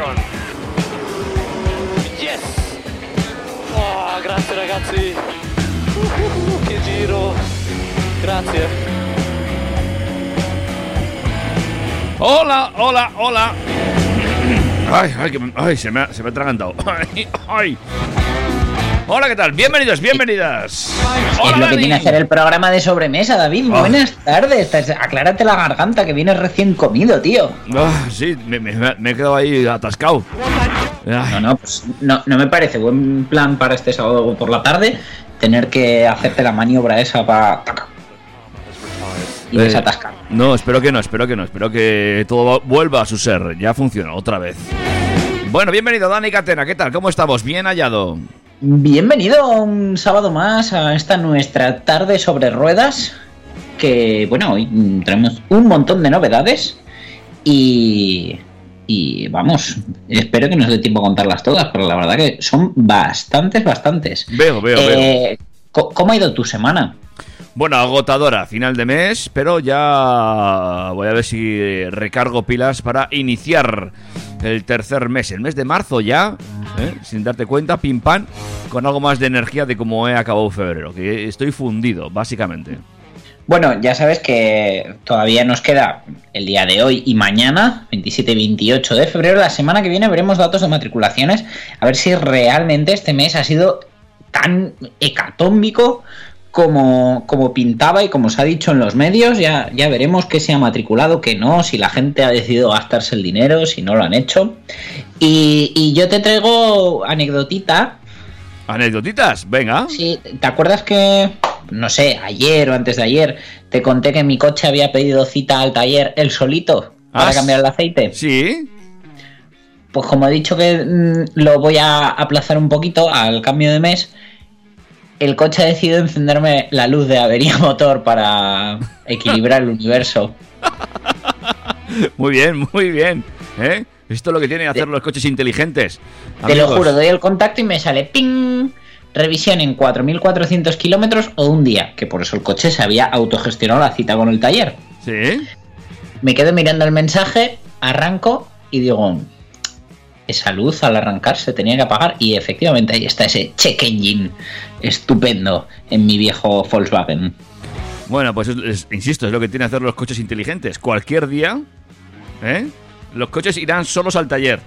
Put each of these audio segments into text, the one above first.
Pole. Yes! Oh, grazie ragazzi! Uh, che giro! Grazie! Hola, hola, hola. Ay, ay, que me- ay, se, me ha, se me ha atragantado. Ay, ay. Hola, ¿qué tal? Bienvenidos, bienvenidas. Hola, es lo que tiene que hacer el programa de sobremesa, David. Ah. Buenas tardes. Te- Aclárate la garganta que vienes recién comido, tío. Ah, sí, me, me- me he quedado ahí atascado. No, no, pues no, no me parece buen plan para este sábado por la tarde tener que hacerte la maniobra esa para. Y Eh, desatascar. No, espero que no, espero que no, espero que todo vuelva a su ser. Ya funciona otra vez. Bueno, bienvenido Dani Catena, ¿qué tal? ¿Cómo estamos? Bien hallado. Bienvenido un sábado más a esta nuestra tarde sobre ruedas. Que, bueno, hoy tenemos un montón de novedades. Y. Y vamos, espero que nos dé tiempo a contarlas todas, pero la verdad que son bastantes, bastantes. Veo, veo, veo. Eh, co- ¿Cómo ha ido tu semana? Bueno, agotadora, final de mes, pero ya voy a ver si recargo pilas para iniciar el tercer mes, el mes de marzo ya, ¿eh? sin darte cuenta, pim pam, con algo más de energía de cómo he acabado febrero, que estoy fundido, básicamente. Bueno, ya sabes que todavía nos queda el día de hoy y mañana, 27 y 28 de febrero. La semana que viene veremos datos de matriculaciones. A ver si realmente este mes ha sido tan hecatómbico como, como pintaba y como se ha dicho en los medios. Ya, ya veremos qué se ha matriculado, qué no, si la gente ha decidido gastarse el dinero, si no lo han hecho. Y, y yo te traigo anecdotita ¿Anecdotitas? Venga. Sí, ¿te acuerdas que, no sé, ayer o antes de ayer, te conté que mi coche había pedido cita al taller él solito para Ah, cambiar el aceite? Sí. Pues como he dicho que mm, lo voy a aplazar un poquito al cambio de mes, el coche ha decidido encenderme la luz de avería motor para equilibrar el universo. Muy bien, muy bien. ¿eh? Esto es lo que tienen que hacer los coches inteligentes. Te lo juro, doy el contacto y me sale ping. Revisión en 4.400 kilómetros o un día, que por eso el coche se había autogestionado la cita con el taller. Sí. Me quedo mirando el mensaje, arranco y digo, esa luz al arrancar se tenía que apagar y efectivamente ahí está ese check engine estupendo en mi viejo Volkswagen. Bueno, pues es- es- insisto, es lo que tienen que hacer los coches inteligentes. Cualquier día, ¿eh? los coches irán solos al taller.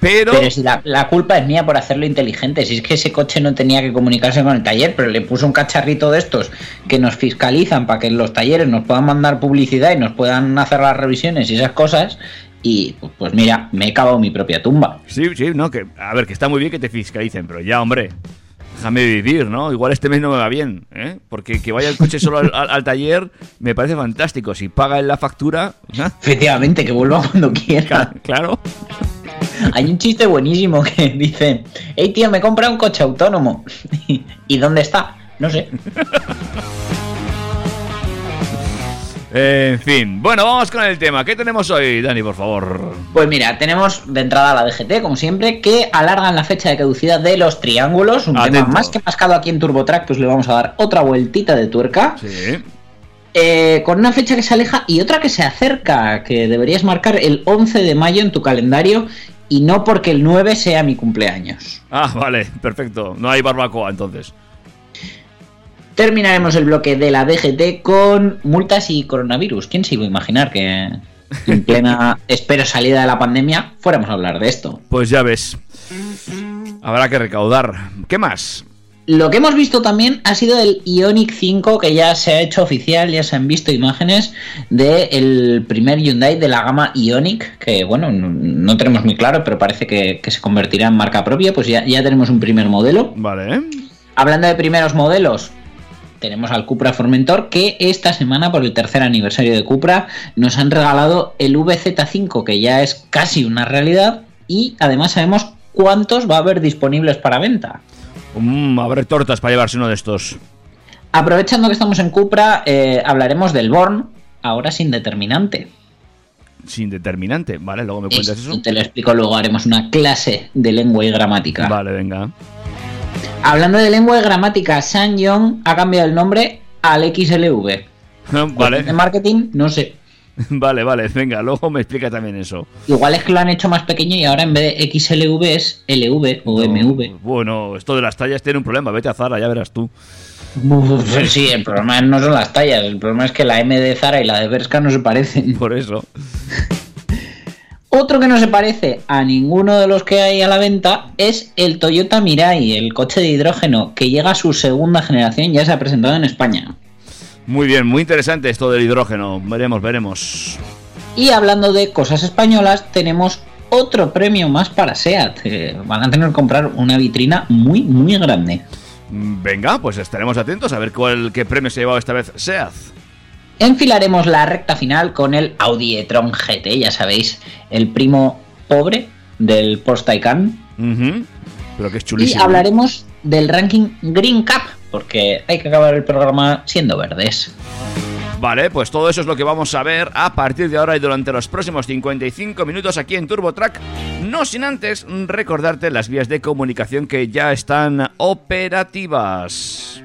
Pero, Pero si la, la culpa es mía por hacerlo inteligente, si es que ese coche no tenía que comunicarse con el taller, pero le puso un cacharrito de estos que nos fiscalizan para que los talleres nos puedan mandar publicidad y nos puedan hacer las revisiones y esas cosas. Y pues, mira, me he cavado mi propia tumba. sí, sí, no, que a ver, que está muy bien que te fiscalicen, pero ya, hombre, déjame vivir, ¿no? Igual este mes no me va bien, ¿eh? Porque que vaya el coche solo al, al- al taller me parece fantástico. Si paga en la factura, ¿ah? Efectivamente, que vuelva cuando quiera. claro. Hay un chiste buenísimo que dice, hey tío, me compra un coche autónomo. ¿Y dónde está? No sé. En fin, bueno, vamos con el tema. ¿Qué tenemos hoy, Dani, por favor? Pues mira, tenemos de entrada la DGT, como siempre, que alargan la fecha de caducidad de los triángulos. Un Atento. tema más que mascado aquí en TurboTrack, pues le vamos a dar otra vueltita de tuerca. Sí. Eh, con una fecha que se aleja y otra que se acerca, que deberías marcar el 11 de mayo en tu calendario y no porque el 9 sea mi cumpleaños. Ah, vale, perfecto. No hay barbacoa entonces. Terminaremos el bloque de la DGT con multas y coronavirus. ¿Quién se iba a imaginar que, en plena, espero, salida de la pandemia, fuéramos a hablar de esto. Pues ya ves. Habrá que recaudar. ¿Qué más? Lo que hemos visto también ha sido el Ionic 5, que ya se ha hecho oficial, ya se han visto imágenes del primer Hyundai de la gama Ionic, que bueno, no, tenemos muy claro, pero parece que, que se convertirá en marca propia, pues ya, ya tenemos un primer modelo. Vale. Hablando de primeros modelos, tenemos al Cupra Formentor que esta semana por el tercer aniversario de Cupra nos han regalado el VZ5 que ya es casi una realidad y además sabemos cuántos va a haber disponibles para venta. Mm, habrá tortas para llevarse uno de estos. Aprovechando que estamos en Cupra, eh, hablaremos del Born, ahora sin determinante. Sin determinante, ¿vale? Luego me cuentas eso. Te lo explico luego, haremos una clase de lengua y gramática. Vale, venga. Hablando de lengua y gramática, Sanyong ha cambiado el nombre al XLV. De vale, marketing, no sé. vale, vale, venga, luego me explica también eso. Igual es que lo han hecho más pequeño y ahora en vez de XLV es LV o MV. Bueno, esto de las tallas tiene un problema, vete a Zara, ya verás tú. Sí, el problema no son las tallas, el problema es que la M de Zara y la de Berska no se parecen. Por eso. Otro que no se parece a ninguno de los que hay a la venta es el Toyota Mirai, el coche de hidrógeno que llega a su segunda generación, ya se ha presentado en España. Muy bien, muy interesante esto del hidrógeno. Veremos, veremos. Y hablando de cosas españolas, tenemos otro premio más para SEAT. Eh, van a tener que comprar una vitrina muy, muy grande. Venga, pues estaremos atentos a ver cuál, qué premio se ha llevado esta vez SEAT. Enfilaremos la recta final con el Audi e-tron GT, ya sabéis, el primo pobre del Porsche Taycan. Ujú. Pero que es Y chulísimo. hablaremos del ranking Green Cup, porque hay que acabar el programa siendo verdes. Vale, pues todo eso es lo que vamos a ver a partir de ahora y durante los próximos 55 minutos aquí en TurboTrack. No sin antes recordarte las vías de comunicación que ya están operativas.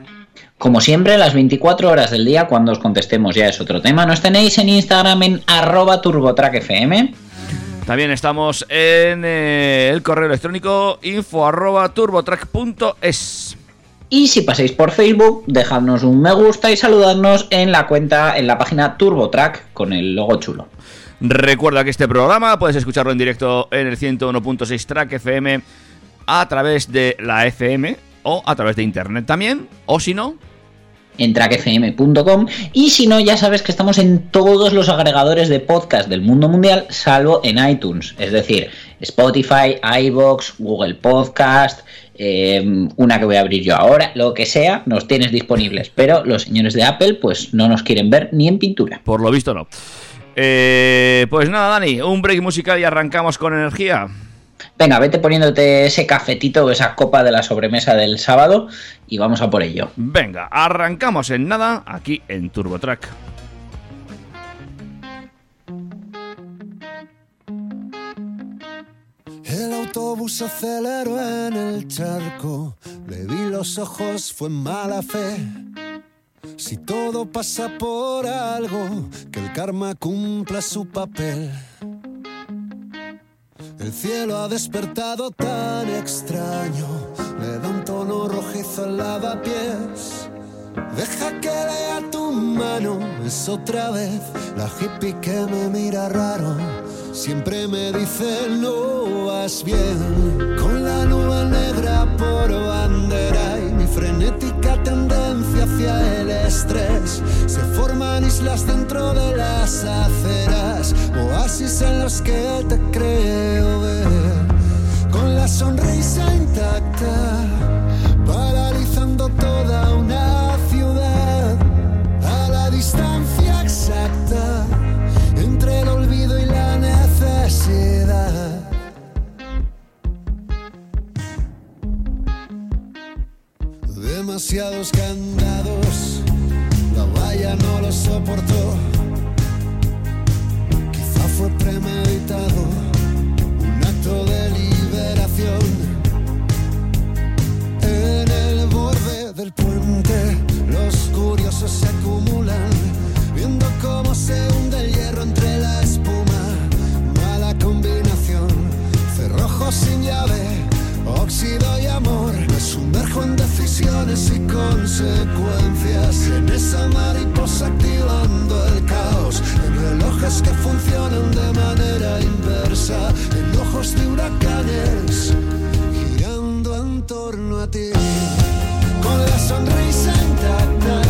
Como siempre, las 24 horas del día, cuando os contestemos ya es otro tema, nos tenéis en Instagram en arroba turbotrackfm. También estamos en eh, el correo electrónico info arroba turbotrack.es. Y si pasáis por Facebook, dejadnos un me gusta y saludadnos en la cuenta, en la página TurboTrack con el logo chulo. Recuerda que este programa puedes escucharlo en directo en el 101.6 Track FM a través de la FM o a través de internet también, o si no, en trackfm.com y si no ya sabes que estamos en todos los agregadores de podcast del mundo mundial salvo en iTunes, es decir, Spotify, iBox, Google Podcast, eh, una que voy a abrir yo ahora, lo que sea, nos tienes disponibles, pero los señores de Apple pues no nos quieren ver ni en pintura. por lo visto no. Eh, pues nada, Dani, un break musical y arrancamos con energía. Venga, vete poniéndote ese cafetito o esa copa de la sobremesa del sábado y vamos a por ello. Venga, arrancamos en nada aquí en TurboTrack. El autobús aceleró en el charco, le vi los ojos, fue mala fe. Si todo pasa por algo, que el karma cumpla su papel. El cielo ha despertado tan extraño, le da un tono rojizo al lavapiés. Deja que lea tu mano, es otra vez la hippie que me mira raro. Siempre me dice no vas bien, con la nube negra por bandera y mi frenética tendencia hacia el estrés. Se forman islas dentro de las aceras, oasis en los que te creo ver, con la sonrisa intacta, Demasiados candados, la valla no lo soportó. Quizá fue premeditado, un acto de liberación. En el borde del puente, los curiosos se acumulan, viendo cómo se hunde llave, óxido y amor. Me sumerjo en decisión tensiones y consecuencias en esa mariposa activando el caos, en relojes que funcionan de manera inversa, en ojos de huracanes girando en torno a ti, con la sonrisa intacta,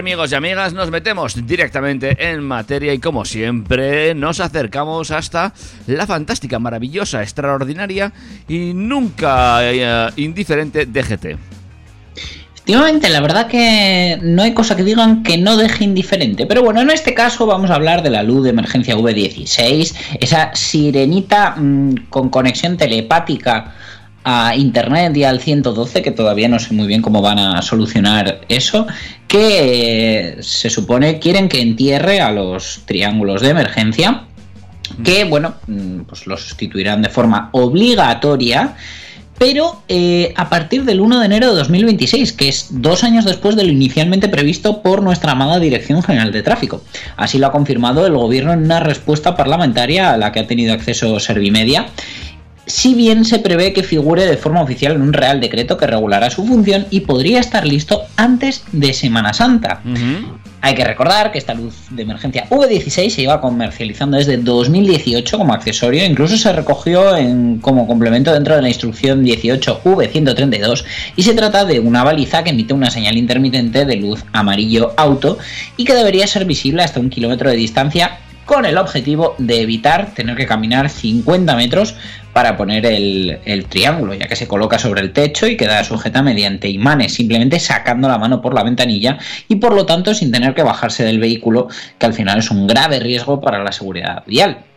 amigos y amigas, nos metemos directamente en materia y como siempre nos acercamos hasta la fantástica, maravillosa, extraordinaria y nunca eh, indiferente DGT. Efectivamente, la verdad que no hay cosa que digan que no deje indiferente. Pero bueno, en este caso vamos a hablar de la luz de emergencia V16, esa sirenita mmm, con conexión telepática a internet y al 112, que todavía no sé muy bien cómo van a solucionar eso, que eh, se supone quieren que entierre a los triángulos de emergencia, que bueno, pues los sustituirán de forma obligatoria pero eh, a partir del 1 de enero de 2026, que es dos años después de lo inicialmente previsto por nuestra amada Dirección General de Tráfico. Así lo ha confirmado el gobierno en una respuesta parlamentaria a la que ha tenido acceso Servimedia. Si bien se prevé que figure de forma oficial en un real decreto que regulará su función y podría estar listo antes de Semana Santa. Uh -huh. Hay que recordar que esta luz de emergencia V16 se iba comercializando desde 2018 como accesorio, incluso se recogió en, como complemento dentro de la instrucción 18V132 y se trata de una baliza que emite una señal intermitente de luz amarillo auto y que debería ser visible hasta un kilómetro de distancia con el objetivo de evitar tener que caminar 50 metros para poner el, triángulo, ya que se coloca sobre el techo y queda sujeta mediante imanes, simplemente sacando la mano por la ventanilla y por lo tanto sin tener que bajarse del vehículo, que al final es un grave riesgo para la seguridad vial.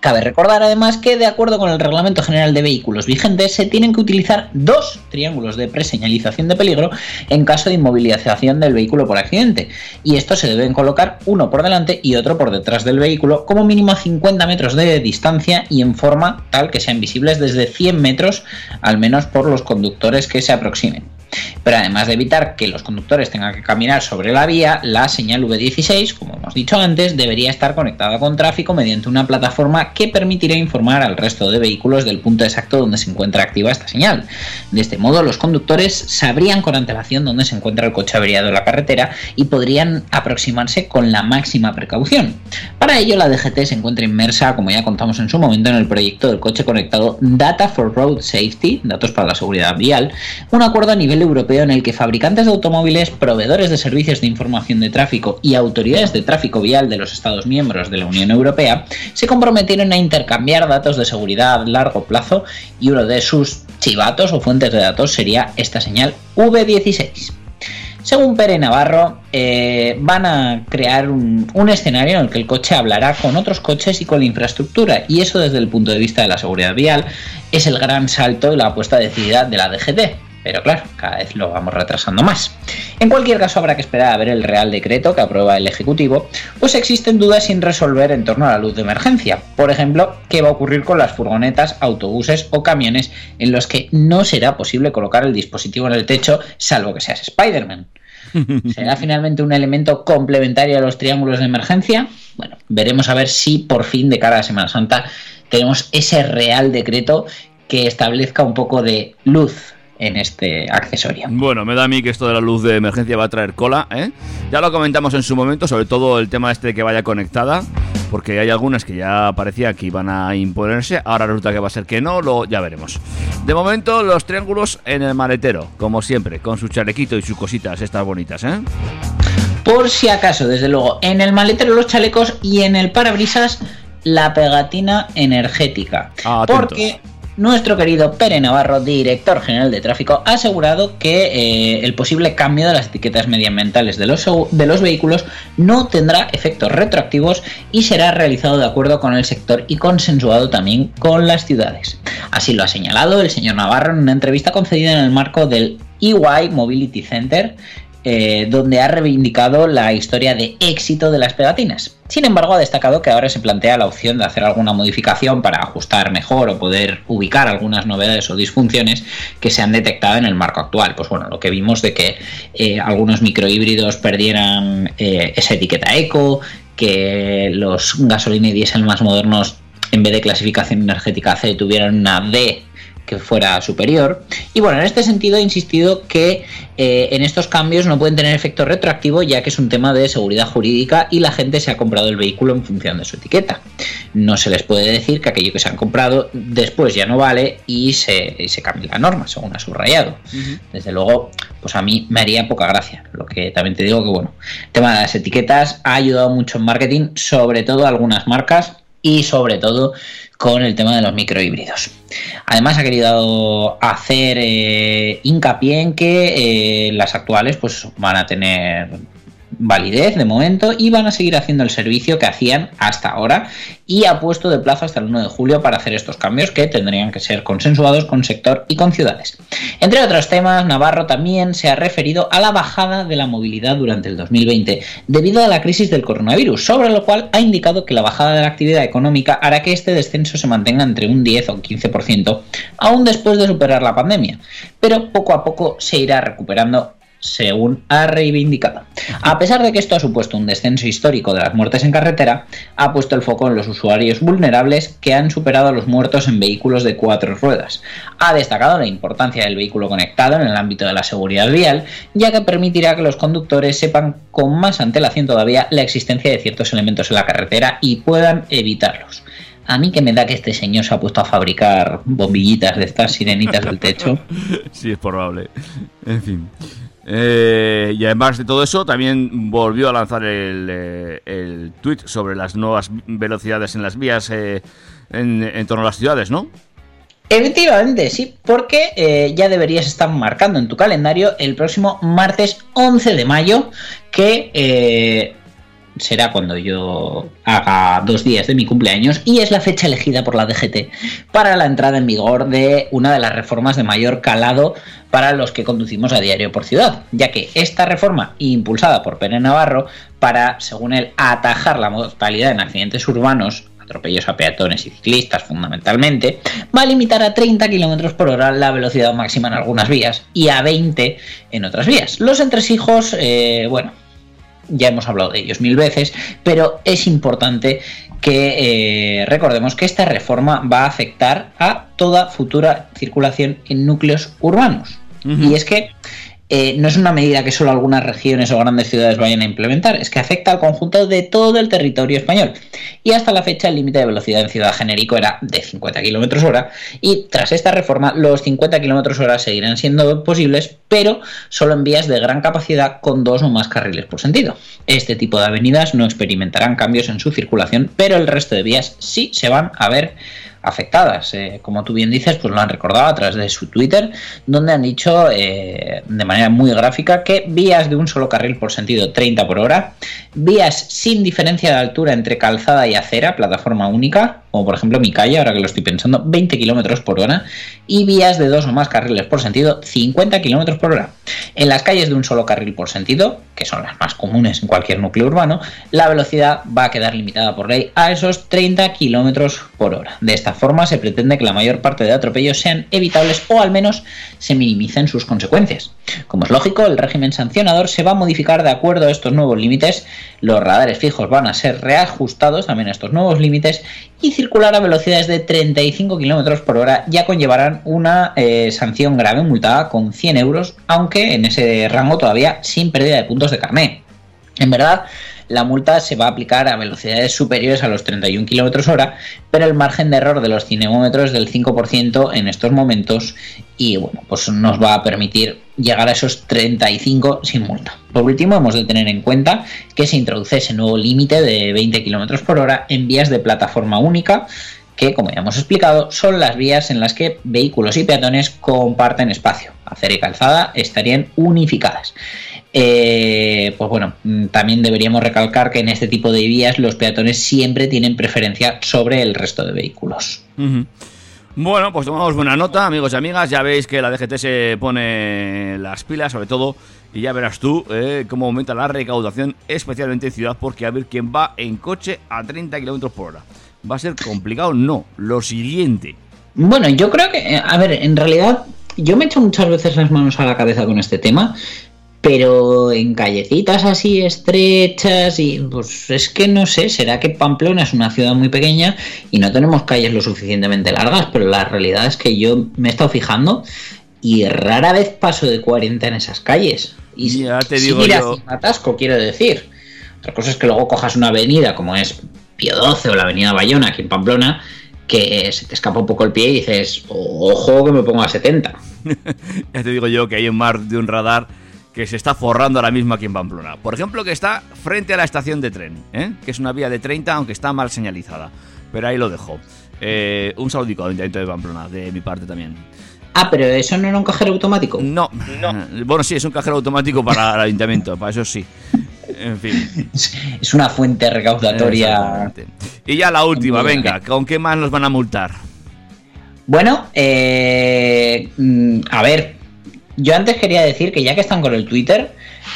Cabe recordar además que de acuerdo con el Reglamento General de Vehículos vigente se tienen que utilizar dos triángulos de preseñalización de peligro en caso de inmovilización del vehículo por accidente y estos se deben colocar uno por delante y otro por detrás del vehículo como mínimo a 50 metros de distancia y en forma tal que sean visibles desde 100 metros al menos por los conductores que se aproximen. Pero además de evitar que los conductores tengan que caminar sobre la vía, la señal V16, como hemos dicho antes, debería estar conectada con tráfico mediante una plataforma que permitirá informar al resto de vehículos del punto exacto donde se encuentra activa esta señal. De este modo, los conductores sabrían con antelación dónde se encuentra el coche averiado en la carretera y podrían aproximarse con la máxima precaución. Para ello, la DGT se encuentra inmersa, como ya contamos en su momento, en el proyecto del coche conectado Data for Road Safety, datos para la seguridad vial, un acuerdo a nivel europeo en el que fabricantes de automóviles, proveedores de servicios de información de tráfico y autoridades de tráfico vial de los Estados miembros de la Unión Europea se comprometieron a intercambiar datos de seguridad a largo plazo y uno de sus chivatos o fuentes de datos sería esta señal V16. Según Pere Navarro, eh, van a crear un, un escenario en el que el coche hablará con otros coches y con la infraestructura, y eso desde el punto de vista de la seguridad vial es el gran salto y la apuesta decidida de la DGT. Pero claro, cada vez lo vamos retrasando más. En cualquier caso, habrá que esperar a ver el Real Decreto que aprueba el Ejecutivo, pues existen dudas sin resolver en torno a la luz de emergencia. Por ejemplo, qué va a ocurrir con las furgonetas, autobuses o camiones en los que no será posible colocar el dispositivo en el techo, salvo que seas Spider-Man. ¿Será finalmente un elemento complementario a los triángulos de emergencia? Bueno, veremos a ver si por fin de cara a Semana Santa tenemos ese Real Decreto que establezca un poco de luz en este accesorio. Bueno, me da a mí que esto de la luz de emergencia va a traer cola, ¿eh? Ya lo comentamos en su momento, sobre todo el tema este de que vaya conectada, porque hay algunas que ya parecía que iban a imponerse, ahora resulta que va a ser que no, lo ya veremos. De momento, los triángulos en el maletero, como siempre, con su chalequito y sus cositas estas bonitas, ¿eh? Por si acaso, desde luego, en el maletero los chalecos y en el parabrisas la pegatina energética. Ah, porque nuestro querido Pere Navarro, director general de tráfico, ha asegurado que eh, el posible cambio de las etiquetas medioambientales de los, de los vehículos no tendrá efectos retroactivos y será realizado de acuerdo con el sector y consensuado también con las ciudades. Así lo ha señalado el señor Navarro en una entrevista concedida en el marco del EY Mobility Center eh, donde ha reivindicado la historia de éxito de las pegatinas. Sin embargo, ha destacado que ahora se plantea la opción de hacer alguna modificación para ajustar mejor o poder ubicar algunas novedades o disfunciones que se han detectado en el marco actual. Pues bueno, lo que vimos de que eh, algunos microhíbridos perdieran eh, esa etiqueta eco, que los gasolina y diésel más modernos en vez de clasificación energética C tuvieran una D que fuera superior. Y bueno, en este sentido he insistido que eh, en estos cambios no pueden tener efecto retroactivo ya que es un tema de seguridad jurídica y la gente se ha comprado el vehículo en función de su etiqueta. No se les puede decir que aquello que se han comprado después ya no vale y se, y se cambie la norma, según ha subrayado. Desde luego, pues a mí me haría poca gracia. Lo que también te digo que bueno, el tema de las etiquetas ha ayudado mucho en marketing, sobre todo a algunas marcas y sobre todo con el tema de los microhíbridos. Además ha querido hacer eh, hincapié en que eh, las actuales pues van a tener validez de momento y van a seguir haciendo el servicio que hacían hasta ahora y ha puesto de plazo hasta el 1 de julio para hacer estos cambios que tendrían que ser consensuados con sector y con ciudades. Entre otros temas, Navarro también se ha referido a la bajada de la movilidad durante el 2020 debido a la crisis del coronavirus, sobre lo cual ha indicado que la bajada de la actividad económica hará que este descenso se mantenga entre un 10 o un 15% aún después de superar la pandemia, pero poco a poco se irá recuperando según ha reivindicado. A pesar de que esto ha supuesto un descenso histórico de las muertes en carretera, ha puesto el foco en los usuarios vulnerables que han superado a los muertos en vehículos de cuatro ruedas. Ha destacado la importancia del vehículo conectado en el ámbito de la seguridad vial, ya que permitirá que los conductores sepan con más antelación todavía la existencia de ciertos elementos en la carretera y puedan evitarlos. A mí que me da que este señor se ha puesto a fabricar bombillitas de estas sirenitas del techo. Sí, es probable. En fin. Eh, y además de todo eso, también volvió a lanzar el, eh, el tweet sobre las nuevas velocidades en las vías eh, en, torno a las ciudades, ¿no? Efectivamente, sí, porque eh, ya deberías estar marcando en tu calendario el próximo martes 11 de mayo, que será cuando yo haga dos días de mi cumpleaños, y es la fecha elegida por la DGT para la entrada en vigor de una de las reformas de mayor calado para los que conducimos a diario por ciudad, ya que esta reforma, impulsada por Pere Navarro, para, según él, atajar la mortalidad en accidentes urbanos, atropellos a peatones y ciclistas fundamentalmente, va a limitar a 30 km por hora la velocidad máxima en algunas vías y a 20 en otras vías. Los entresijos, eh, bueno, ya hemos hablado de ellos mil veces, pero es importante que eh, recordemos que esta reforma va a afectar a toda futura circulación en núcleos urbanos. Y es que eh, no es una medida que solo algunas regiones o grandes ciudades vayan a implementar, es que afecta al conjunto de todo el territorio español. Y hasta la fecha el límite de velocidad en ciudad genérico era de 50 km hora y tras esta reforma los 50 km hora seguirán siendo posibles, pero solo en vías de gran capacidad con dos o más carriles por sentido. Este tipo de avenidas no experimentarán cambios en su circulación, pero el resto de vías sí se van a ver afectadas. Eh, como tú bien dices, pues lo han recordado a través de su Twitter, donde han dicho eh, de manera muy gráfica que vías de un solo carril por sentido 30 por hora, vías sin diferencia de altura entre calzada y acera, plataforma única, como por ejemplo mi calle, ahora que lo estoy pensando, 20 km por hora, y vías de dos o más carriles por sentido, 50 km por hora. En las calles de un solo carril por sentido, que son las más comunes en cualquier núcleo urbano, la velocidad va a quedar limitada por ley a esos 30 km por hora. De esta forma se pretende que la mayor parte de atropellos sean evitables o al menos se minimicen sus consecuencias. Como es lógico, el régimen sancionador se va a modificar de acuerdo a estos nuevos límites, los radares fijos van a ser reajustados también a estos nuevos límites y circular a velocidades de 35 km por hora ya conllevarán una eh, sanción grave multada con 100 euros, aunque en ese rango todavía sin pérdida de puntos de carné. En verdad, la multa se va a aplicar a velocidades superiores a los 31 km hora, pero el margen de error de los cinemómetros es del 5% en estos momentos y bueno, pues nos va a permitir llegar a esos 35 sin multa. Por último, hemos de tener en cuenta que se introduce ese nuevo límite de 20 km por hora en vías de plataforma única que, como ya hemos explicado, son las vías en las que vehículos y peatones comparten espacio. Acera y calzada estarían unificadas. Eh, pues bueno, mm, también deberíamos recalcar que en este tipo de vías los peatones siempre tienen preferencia sobre el resto de vehículos. Bueno, pues tomamos buena nota, amigos y amigas. Ya veis que la DGT se pone las pilas, sobre todo, y ya verás tú eh, cómo aumenta la recaudación, especialmente en ciudad, porque a ver quién va en coche a 30 km por hora. ¿Va a ser complicado? No. Lo siguiente. Bueno, yo creo que, eh, a ver, en realidad yo me he hecho muchas veces las manos a la cabeza con este tema, pero en callecitas así estrechas y pues es que no sé, será que Pamplona es una ciudad muy pequeña y no tenemos calles lo suficientemente largas, pero la realidad es que yo me he estado fijando y rara vez paso de 40 en esas calles. Y ya te digo yo... atasco, quiero decir. Otra cosa es que luego cojas una avenida como es Pío 12 o la avenida Bayona aquí en Pamplona que se te escapa un poco el pie y dices, ojo que me pongo a 70. ya te digo yo que hay un mar de un radar que se está forrando ahora mismo aquí en Pamplona. Por ejemplo, que está frente a la estación de tren, ¿eh? que es una vía de 30, aunque está mal señalizada. Pero ahí lo dejo. Eh, un saludico al Ayuntamiento de Pamplona, de mi parte también. Ah, pero eso no era un cajero automático. No, no. Bueno, sí, es un cajero automático para el ayuntamiento, para eso sí. En fin. Es una fuente recaudatoria. Y ya la última, venga, ¿con qué más nos van a multar? Bueno, eh, mm, a ver, yo antes quería decir que ya que están con el Twitter,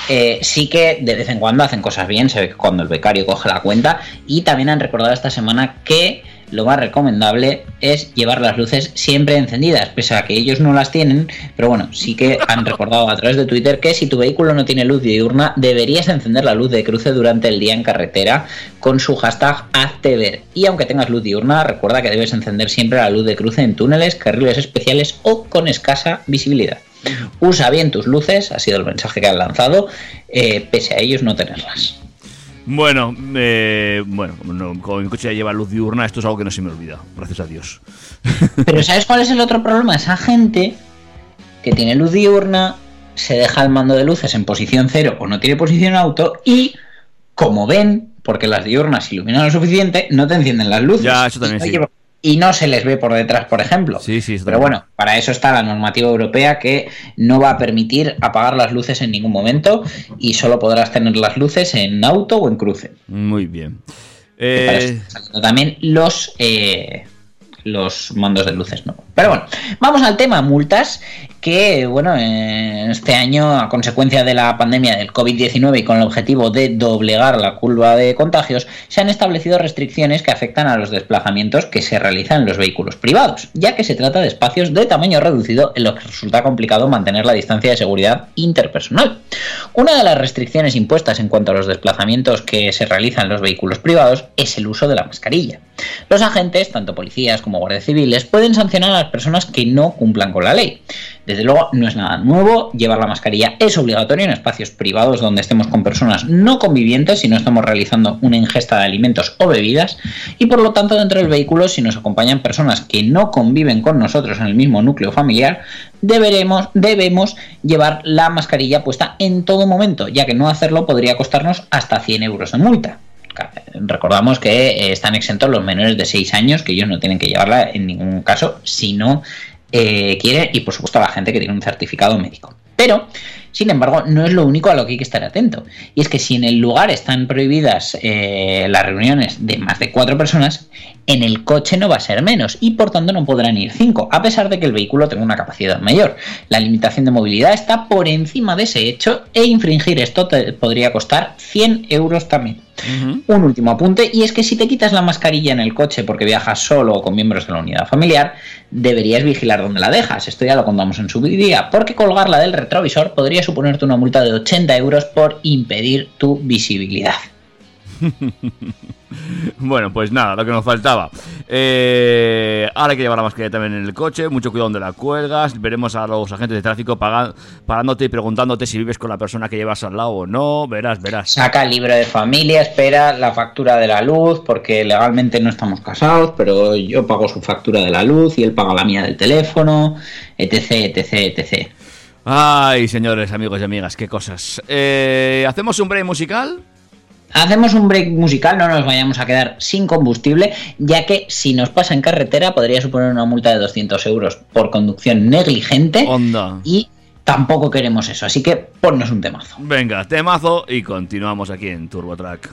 eh, sí que de vez en cuando hacen cosas bien, se ve que cuando el becario coge la cuenta y también han recordado esta semana que lo más recomendable es llevar las luces siempre encendidas, pese a que ellos no las tienen, pero bueno, sí que han recordado a través de Twitter que si tu vehículo no tiene luz diurna, deberías encender la luz de cruce durante el día en carretera con su hashtag Hazte ver. Y aunque tengas luz diurna, recuerda que debes encender siempre la luz de cruce en túneles, carriles especiales o con escasa visibilidad. Usa bien tus luces, ha sido el mensaje que han lanzado, eh, pese a ellos no tenerlas. Bueno, eh, bueno, como, mi coche ya lleva luz diurna, esto es algo que no se me olvida, gracias a Dios. Pero ¿sabes cuál es el otro problema? Esa gente que tiene luz diurna, se deja el mando de luces en posición cero o no tiene posición auto y como ven, porque las diurnas iluminan lo suficiente, no te encienden las luces. Ya, eso también sí y no se les ve por detrás, por ejemplo. Sí, sí, Pero bueno, para eso está la normativa europea que no va a permitir apagar las luces en ningún momento y solo podrás tener las luces en auto o en cruce. Muy bien. Eh... También los eh, los mandos de luces no. Pero bueno, vamos al tema multas que, bueno, este año a consecuencia de la pandemia del COVID-19 y con el objetivo de doblegar la curva de contagios, se han establecido restricciones que afectan a los desplazamientos que se realizan en los vehículos privados, ya que se trata de espacios de tamaño reducido en los que resulta complicado mantener la distancia de seguridad interpersonal. Una de las restricciones impuestas en cuanto a los desplazamientos que se realizan en los vehículos privados es el uso de la mascarilla. Los agentes, tanto policías como guardias civiles, pueden sancionar a las personas que no cumplan con la ley. Desde luego no es nada nuevo, llevar la mascarilla es obligatorio en espacios privados donde estemos con personas no convivientes si no estamos realizando una ingesta de alimentos o bebidas y por lo tanto dentro del vehículo si nos acompañan personas que no conviven con nosotros en el mismo núcleo familiar deberemos, debemos llevar la mascarilla puesta en todo momento ya que no hacerlo podría costarnos hasta 100 euros de multa Recordamos que eh, están exentos los menores de 6 años, que ellos no tienen que llevarla en ningún caso si no eh, quieren, y por supuesto a la gente que tiene un certificado médico. Pero, sin embargo, no es lo único a lo que hay que estar atento. Y es que si en el lugar están prohibidas eh, las reuniones de más de cuatro personas, en el coche no va a ser menos y por tanto no podrán ir cinco, a pesar de que el vehículo tenga una capacidad mayor. La limitación de movilidad está por encima de ese hecho e infringir esto te podría costar 100 euros también. Un último apunte, y es que si te quitas la mascarilla en el coche porque viajas solo o con miembros de la unidad familiar, deberías vigilar dónde la dejas. Esto ya lo contamos en su día, porque colgarla del retrovisor podría suponerte una multa de 80 euros por impedir tu visibilidad. bueno, pues nada, lo que nos faltaba. Eh, ahora hay que llevar la mascarilla también en el coche, mucho cuidado donde la cuelgas. Veremos a los agentes de tráfico parándote y preguntándote si vives con la persona que llevas al lado o no. Verás, verás. Saca el libro de familia, espera la factura de la luz, porque legalmente no estamos casados, pero yo pago su factura de la luz y él paga la mía del teléfono, etc, etc, etc. Ay, señores, amigos y amigas, qué cosas. Eh, ¿Hacemos un break musical? Hacemos un break musical, no nos vayamos a quedar sin combustible, ya que si nos pasa en carretera podría suponer una multa de 200 euros por conducción negligente. Onda. Y tampoco queremos eso, así que ponnos un temazo. Venga, temazo y continuamos aquí en TurboTrack.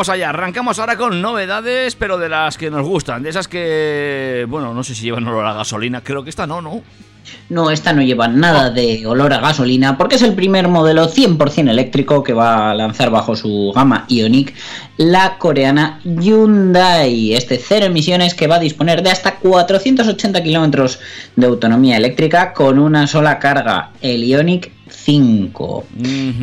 Vamos allá. Arrancamos ahora con novedades, pero de las que nos gustan. De esas que, bueno, no sé si llevan olor a gasolina. Creo que esta no, ¿no? No, esta no lleva nada de olor a gasolina porque es el primer modelo 100% eléctrico que va a lanzar bajo su gama Ioniq la coreana Hyundai. Este cero emisiones que va a disponer de hasta 480 kilómetros de autonomía eléctrica con una sola carga, el Ioniq 5.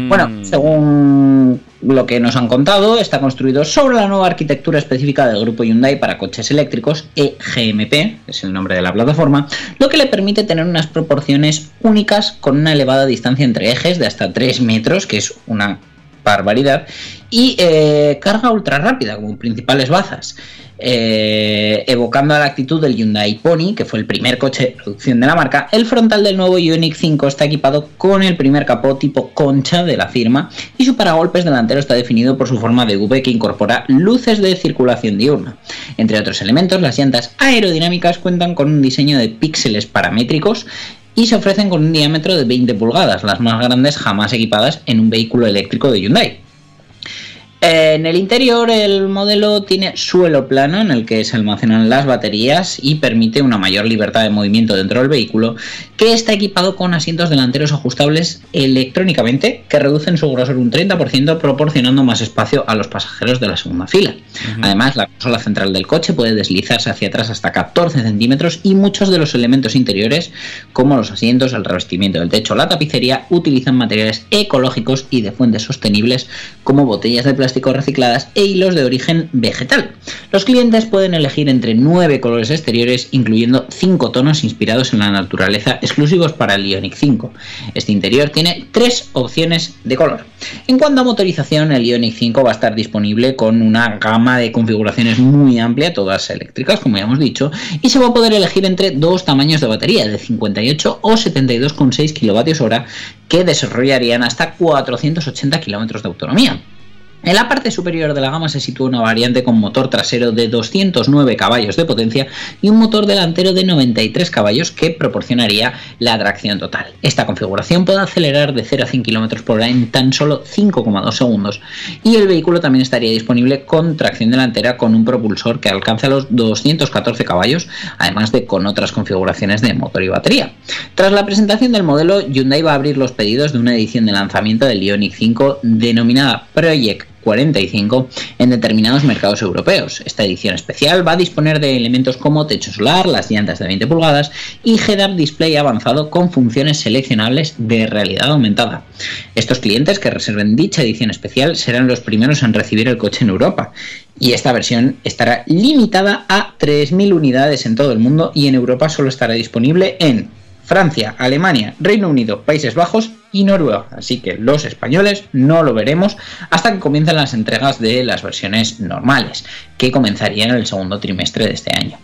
Bueno, según lo que nos han contado, está construido sobre la nueva arquitectura específica del grupo Hyundai para coches eléctricos, EGMP, es el nombre de la plataforma, lo que le permite tener unas proporciones únicas con una elevada distancia entre ejes de hasta 3 metros, que es una barbaridad, y eh, carga ultra rápida como principales bazas. Eh, evocando a la actitud del Hyundai Pony, que fue el primer coche de producción de la marca, el frontal del nuevo Ioniq 5 está equipado con el primer capó tipo concha de la firma y su paragolpes delantero está definido por su forma de V que incorpora luces de circulación diurna. Entre otros elementos, las llantas aerodinámicas cuentan con un diseño de píxeles paramétricos y se ofrecen con un diámetro de 20 pulgadas, las más grandes jamás equipadas en un vehículo eléctrico de Hyundai. En el interior el modelo tiene suelo plano en el que se almacenan las baterías y permite una mayor libertad de movimiento dentro del vehículo que está equipado con asientos delanteros ajustables electrónicamente que reducen su grosor un 30% proporcionando más espacio a los pasajeros de la segunda fila. Además la consola central del coche puede deslizarse hacia atrás hasta 14 centímetros y muchos de los elementos interiores como los asientos, el revestimiento del techo, la tapicería utilizan materiales ecológicos y de fuentes sostenibles como botellas de plástico recicladas e hilos de origen vegetal. Los clientes pueden elegir entre nueve colores exteriores, incluyendo cinco tonos inspirados en la naturaleza exclusivos para el Ioniq 5. Este interior tiene tres opciones de color. En cuanto a motorización, el Ioniq 5 va a estar disponible con una gama de configuraciones muy amplia, todas eléctricas, como ya hemos dicho, y se va a poder elegir entre dos tamaños de batería, de 58 o 72,6 kWh, que desarrollarían hasta 480 km de autonomía. En la parte superior de la gama se sitúa una variante con motor trasero de 209 caballos de potencia y un motor delantero de 93 caballos que proporcionaría la tracción total. Esta configuración puede acelerar de 0 a 100 km por hora en tan solo 5,2 segundos y el vehículo también estaría disponible con tracción delantera con un propulsor que alcanza los 214 caballos, además de con otras configuraciones de motor y batería. Tras la presentación del modelo, Hyundai va a abrir los pedidos de una edición de lanzamiento del Ioniq 5 denominada Project 45 en determinados mercados europeos. Esta edición especial va a disponer de elementos como techo solar, las llantas de 20 pulgadas y head-up display avanzado con funciones seleccionables de realidad aumentada. Estos clientes que reserven dicha edición especial serán los primeros en recibir el coche en Europa. Y esta versión estará limitada a 3.000 unidades en todo el mundo y en Europa solo estará disponible en Francia, Alemania, Reino Unido, Países Bajos y Noruega. Así que los españoles no lo veremos hasta que comiencen las entregas de las versiones normales, que comenzarían en el segundo trimestre de este año.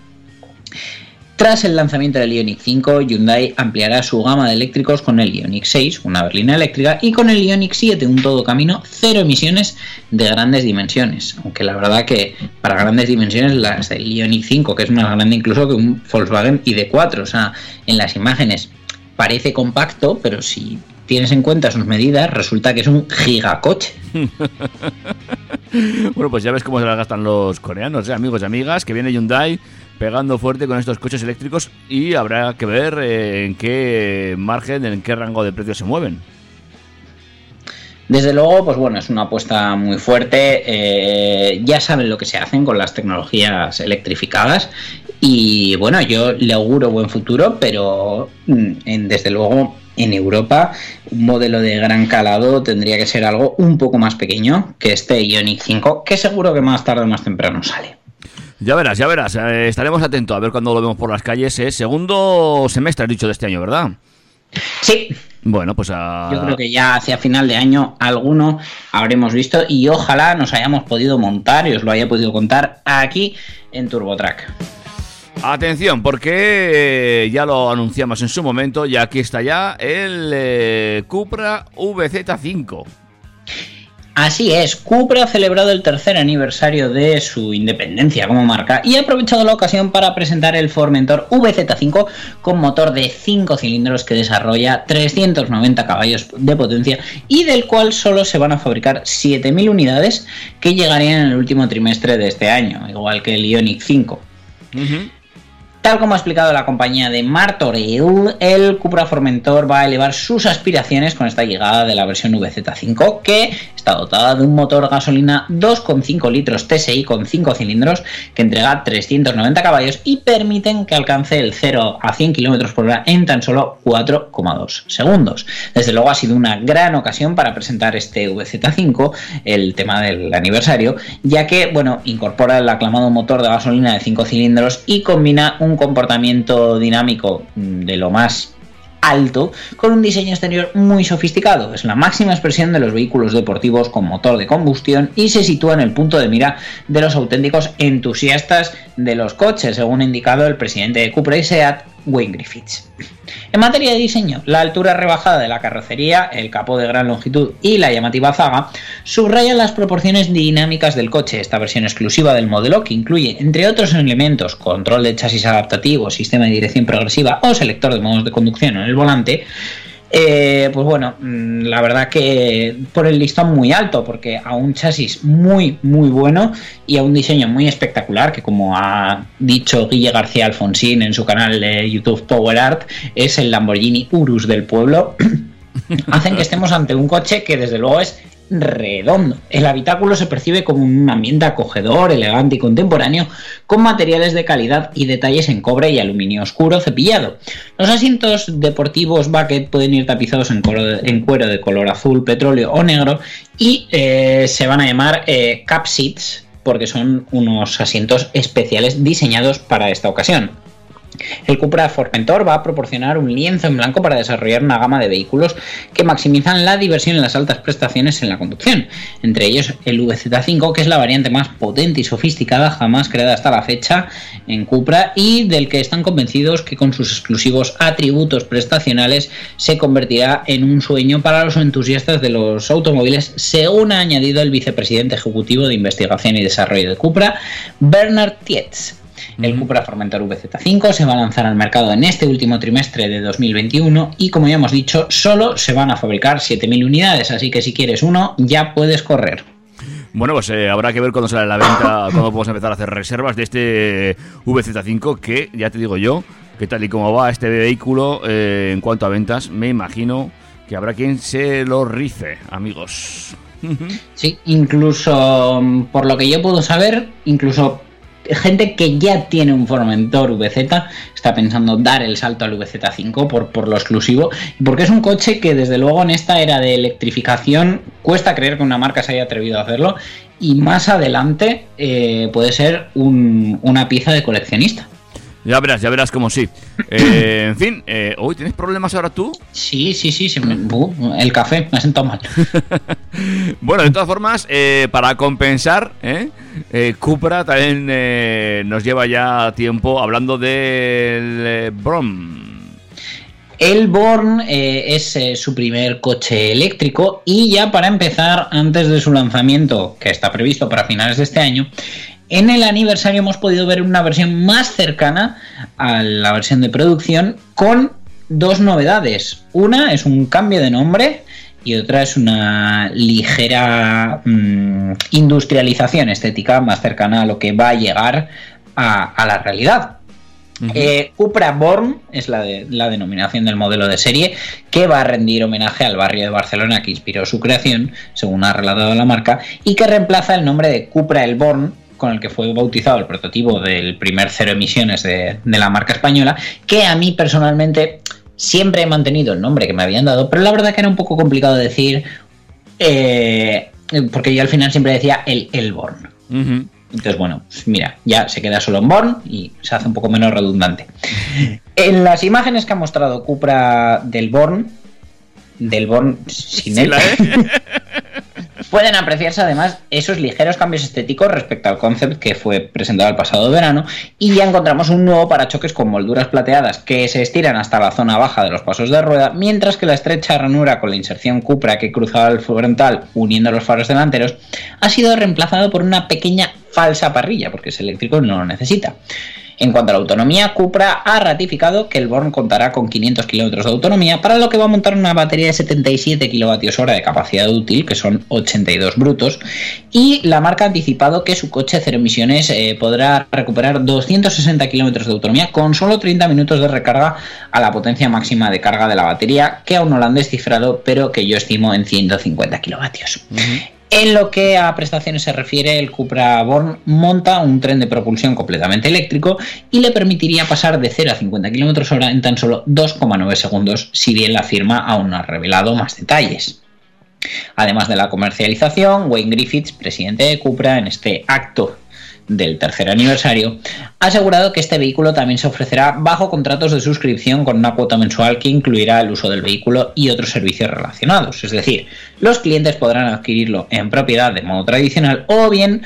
Tras el lanzamiento del Ioniq 5, Hyundai ampliará su gama de eléctricos con el Ioniq 6, una berlina eléctrica, y con el Ioniq 7, un todo camino cero emisiones de grandes dimensiones. Aunque la verdad que para grandes dimensiones las del Ioniq 5, que es más grande incluso que un Volkswagen ID4, o sea, en las imágenes parece compacto, pero si tienes en cuenta sus medidas, resulta que es un gigacoche. bueno, pues ya ves cómo se las gastan los coreanos, ¿eh? amigos y amigas, que viene Hyundai pegando fuerte con estos coches eléctricos y habrá que ver eh, en qué margen, en qué rango de precios se mueven. Desde luego, pues bueno, es una apuesta muy fuerte. Eh, ya saben lo que se hacen con las tecnologías electrificadas. Y bueno, yo le auguro buen futuro, pero mm, desde luego en Europa un modelo de gran calado tendría que ser algo un poco más pequeño que este Ioniq 5, que seguro que más tarde o más temprano sale. Ya verás, ya verás. Eh, estaremos atentos a ver cuando lo vemos por las calles. ¿eh? Segundo semestre, has dicho, de este año, ¿verdad? Sí. Bueno, pues a... Yo creo que ya hacia final de año alguno habremos visto y ojalá nos hayamos podido montar y os lo haya podido contar aquí en TurboTrack. Atención, porque ya lo anunciamos en su momento y aquí está ya el eh, Cupra VZ5. Así es, Cupra ha celebrado el tercer aniversario de su independencia como marca y ha aprovechado la ocasión para presentar el Formentor VZ5 con motor de 5 cilindros que desarrolla 390 caballos de potencia y del cual solo se van a fabricar 7.000 unidades que llegarían en el último trimestre de este año, igual que el Ioniq 5. Tal como ha explicado la compañía de Martorell, el Cupra Formentor va a elevar sus aspiraciones con esta llegada de la versión VZ5, que está dotada de un motor gasolina 2,5 litros TSI con 5 cilindros que entrega 390 caballos y permiten que alcance el 0 a 100 km por hora en tan solo 4,2 segundos. Desde luego ha sido una gran ocasión para presentar este VZ5, el tema del aniversario, ya que bueno, incorpora el aclamado motor de gasolina de 5 cilindros y combina un comportamiento dinámico de lo más alto con un diseño exterior muy sofisticado. Es la máxima expresión de los vehículos deportivos con motor de combustión y se sitúa en el punto de mira de los auténticos entusiastas de los coches, según ha indicado el presidente de Cupra y Seat, Wayne Griffiths. En materia de diseño, la altura rebajada de la carrocería, el capó de gran longitud y la llamativa zaga subrayan las proporciones dinámicas del coche. Esta versión exclusiva del modelo, que incluye, entre otros elementos, control de chasis adaptativo, sistema de dirección progresiva o selector de modos de conducción en el volante, eh, pues bueno, mm, la verdad que por el listón muy alto, porque a un chasis muy, muy bueno y a un diseño muy espectacular, que como ha dicho Guille García Alfonsín en su canal de YouTube Power Art, es el Lamborghini Urus del pueblo, hacen que estemos ante un coche que desde luego es redondo. El habitáculo se percibe como un ambiente acogedor, elegante y contemporáneo, con materiales de calidad y detalles en cobre y aluminio oscuro cepillado. Los asientos deportivos Bucket pueden ir tapizados en, cuero de color azul, petróleo o negro y eh, se van a llamar eh, Cap Seats porque son unos asientos especiales diseñados para esta ocasión. El Cupra Formentor va a proporcionar un lienzo en blanco para desarrollar una gama de vehículos que maximizan la diversión en las altas prestaciones en la conducción, entre ellos el VZ5, que es la variante más potente y sofisticada jamás creada hasta la fecha en Cupra y del que están convencidos que con sus exclusivos atributos prestacionales se convertirá en un sueño para los entusiastas de los automóviles, según ha añadido el vicepresidente ejecutivo de investigación y desarrollo de Cupra, Bernard Tietz. El Cupra Formentor VZ5 se va a lanzar al mercado en este último trimestre de 2021 y como ya hemos dicho, solo se van a fabricar 7.000 unidades, así que si quieres uno ya puedes correr. Bueno, pues eh, habrá que ver cuándo sale la venta, cuándo podemos empezar a hacer reservas de este VZ5 que, ya te digo yo, que tal y como va este vehículo eh, en cuanto a ventas, me imagino que habrá quien se lo rice, amigos. Sí, incluso mm, por lo que yo puedo saber, incluso gente que ya tiene un Formentor VZ está pensando dar el salto al VZ5 por, por lo exclusivo, porque es un coche que desde luego en esta era de electrificación cuesta creer que una marca se haya atrevido a hacerlo y más adelante eh, puede ser una pieza de coleccionista. Ya verás, ya verás como sí. Eh, en fin, eh, ¿hoy tienes problemas ahora tú? Sí, sí, sí, uh, el café me ha sentado mal. bueno, de todas formas, eh, para compensar, eh, Cupra también nos lleva ya tiempo hablando del Brom. El Born es su primer coche eléctrico y ya para empezar, antes de su lanzamiento, que está previsto para finales de este año, en el aniversario hemos podido ver una versión más cercana a la versión de producción con dos novedades. Una es un cambio de nombre y otra es una ligera mm, industrialización estética más cercana a lo que va a llegar a, la realidad. Eh, Cupra Born es la, la, denominación del modelo de serie que va a rendir homenaje al barrio de Barcelona que inspiró su creación, según ha relatado la marca, y que reemplaza el nombre de Cupra El Born con el que fue bautizado el prototipo del primer cero emisiones de, la marca española, que a mí personalmente siempre he mantenido el nombre que me habían dado, pero la verdad que era un poco complicado decir, eh, porque yo al final siempre decía el Elborn. Entonces, bueno, pues mira, ya se queda solo en Born y se hace un poco menos redundante. En las imágenes que ha mostrado Cupra del Born, del Born sin él, Pueden apreciarse además esos ligeros cambios estéticos respecto al concept que fue presentado el pasado verano y ya encontramos un nuevo parachoques con molduras plateadas que se estiran hasta la zona baja de los pasos de rueda, mientras que la estrecha ranura con la inserción Cupra que cruzaba el frontal uniendo los faros delanteros ha sido reemplazado por una pequeña falsa parrilla, porque ese eléctrico no lo necesita. En cuanto a la autonomía, Cupra ha ratificado que el Born contará con 500 kilómetros de autonomía, para lo que va a montar una batería de 77 kWh de capacidad útil, que son 82 brutos, y la marca ha anticipado que su coche cero emisiones eh, podrá recuperar 260 kilómetros de autonomía con solo 30 minutos de recarga a la potencia máxima de carga de la batería, que aún no lo han descifrado, pero que yo estimo en 150 kilovatios. En lo que a prestaciones se refiere, el Cupra Born monta un tren de propulsión completamente eléctrico y le permitiría pasar de 0 a 50 km hora en tan solo 2,9 segundos, si bien la firma aún no ha revelado más detalles. Además de la comercialización, Wayne Griffiths, presidente de Cupra, en este acto del tercer aniversario, ha asegurado que este vehículo también se ofrecerá bajo contratos de suscripción con una cuota mensual que incluirá el uso del vehículo y otros servicios relacionados. Es decir, los clientes podrán adquirirlo en propiedad de modo tradicional o bien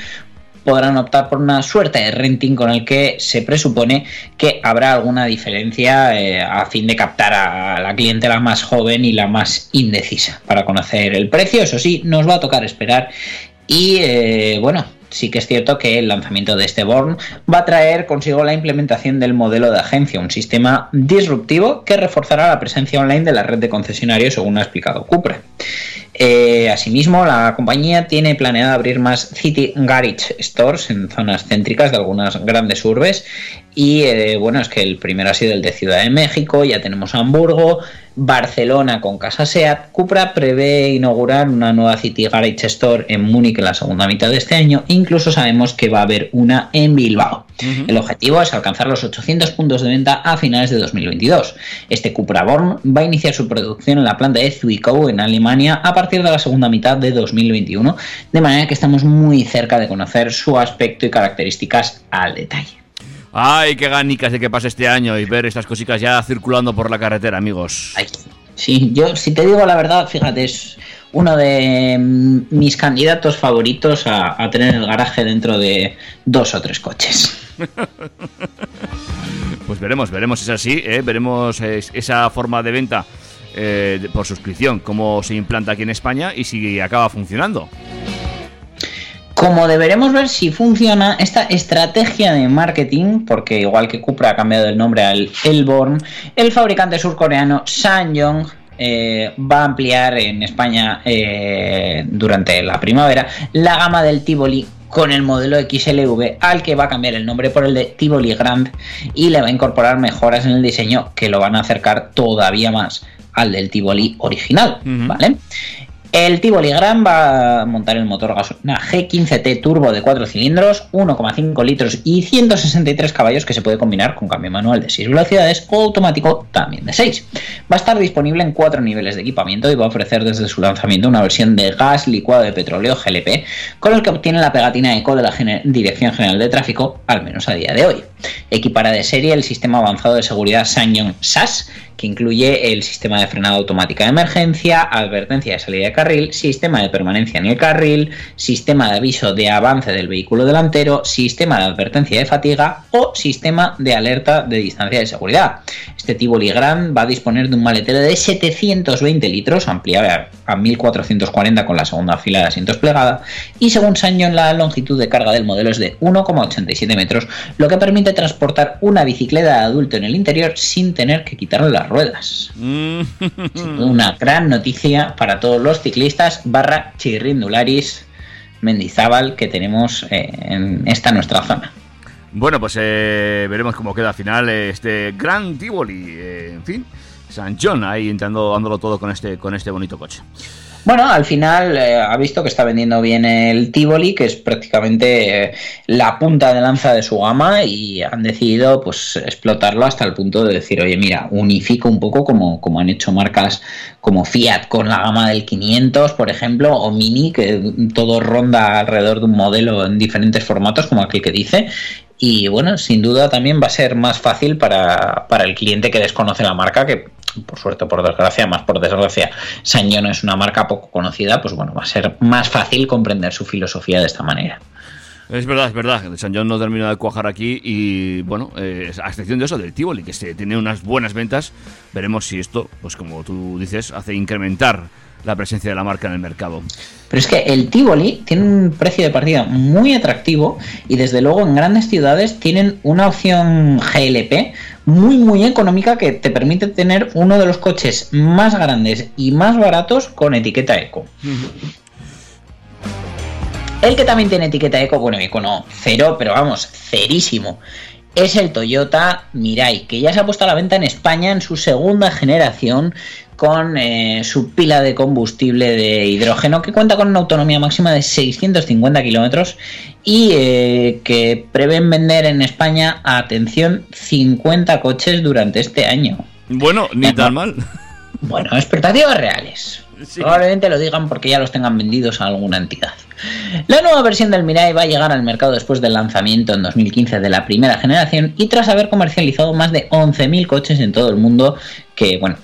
podrán optar por una suerte de renting con el que se presupone que habrá alguna diferencia eh, a fin de captar a la clientela más joven y la más indecisa para conocer el precio. Eso sí, nos va a tocar esperar y eh, bueno, sí que es cierto que el lanzamiento de este Born va a traer consigo la implementación del modelo de agencia, un sistema disruptivo que reforzará la presencia online de la red de concesionarios, según ha explicado Cupra. Eh, asimismo, la compañía tiene planeado abrir más City Garage Stores en zonas céntricas de algunas grandes urbes. Y eh, bueno, es que el primero ha sido el de Ciudad de México, ya tenemos Hamburgo, Barcelona con Casa Seat. Cupra prevé inaugurar una nueva City Garage Store en Múnich en la segunda mitad de este año. Incluso sabemos que va a haber una en Bilbao. El objetivo es alcanzar los 800 puntos de venta a finales de 2022. Este Cupra Born va a iniciar su producción en la planta de Zwickau en Alemania a partir de la segunda mitad de 2021, de manera que estamos muy cerca de conocer su aspecto y características al detalle. Ay, qué ganicas de que pase este año y ver estas cositas ya circulando por la carretera, amigos. Ay, sí, yo si te digo la verdad, fíjate, es uno de mm, mis candidatos favoritos a, a tener el garaje dentro de dos o tres coches. Pues veremos, veremos si es así, ¿eh? veremos esa forma de venta eh, por suscripción, cómo se implanta aquí en España y si acaba funcionando. Como deberemos ver si funciona esta estrategia de marketing, porque igual que Cupra ha cambiado el nombre al Elborn, el fabricante surcoreano Sanyong eh, va a ampliar en España eh, durante la primavera la gama del Tivoli con el modelo XLV al que va a cambiar el nombre por el de Tivoli Grand y le va a incorporar mejoras en el diseño que lo van a acercar todavía más al del Tivoli original. ¿vale? El Tivoli Grand va a montar el motor gasolina G15T turbo de 4 cilindros, 1,5 litros y 163 caballos que se puede combinar con cambio manual de 6 velocidades o automático también de 6. Va a estar disponible en 4 niveles de equipamiento y va a ofrecer desde su lanzamiento una versión de gas licuado de petróleo GLP con el que obtiene la pegatina ECO de la Dirección General de Tráfico, al menos a día de hoy. Equipará de serie el sistema avanzado de seguridad Sanyong SAS que incluye el sistema de frenada automática de emergencia, advertencia de salida de carril, sistema de permanencia en el carril, sistema de aviso de avance del vehículo delantero, sistema de advertencia de fatiga o sistema de alerta de distancia de seguridad. Este Tivoli Grand va a disponer de un maletero de 720 litros, ampliable a a 1440 con la segunda fila de asientos plegada, y según Sanyon la longitud de carga del modelo es de 1,87 metros, lo que permite transportar una bicicleta de adulto en el interior sin tener que quitarle las ruedas. Mm. Una gran noticia para todos los ciclistas barra chirrindularis Mendizábal que tenemos eh, en esta nuestra zona. Bueno, pues eh, veremos cómo queda al final este Gran Tivoli. eh, en fin, San John ahí entrando, dándolo todo con este, con este bonito coche. Bueno, al final eh, ha visto que está vendiendo bien el Tivoli, que es prácticamente eh, la punta de lanza de su gama, y han decidido pues explotarlo hasta el punto de decir, oye, mira, unifico un poco como, como han hecho marcas como Fiat con la gama del 500, por ejemplo, o Mini, que todo ronda alrededor de un modelo en diferentes formatos, como aquel que dice. Y bueno, sin duda también va a ser más fácil para, para el cliente que desconoce la marca, que por suerte por desgracia, más por desgracia, Sanyo no es una marca poco conocida, pues bueno, va a ser más fácil comprender su filosofía de esta manera. Es verdad, es verdad. San John no termina de cuajar aquí y, bueno, eh, a excepción de eso, del Tivoli, que se tiene unas buenas ventas, veremos si esto, pues como tú dices, hace incrementar la presencia de la marca en el mercado. Pero es que el Tivoli tiene un precio de partida muy atractivo y desde luego en grandes ciudades tienen una opción GLP muy muy económica que te permite tener uno de los coches más grandes y más baratos con etiqueta eco. El que también tiene etiqueta eco, bueno, eco no, cero, pero vamos, cerísimo. Es el Toyota Mirai, que ya se ha puesto a la venta en España en su segunda generación con eh, su pila de combustible de hidrógeno que cuenta con una autonomía máxima de 650 kilómetros y eh, que prevén vender en España, atención, 50 coches durante este año. Bueno, ni tan mal. Bueno, expectativas reales. Probablemente lo digan porque ya los tengan vendidos a alguna entidad. La nueva versión del Mirai va a llegar al mercado después del lanzamiento en 2015 de la primera generación y tras haber comercializado más de 11.000 coches en todo el mundo, que bueno,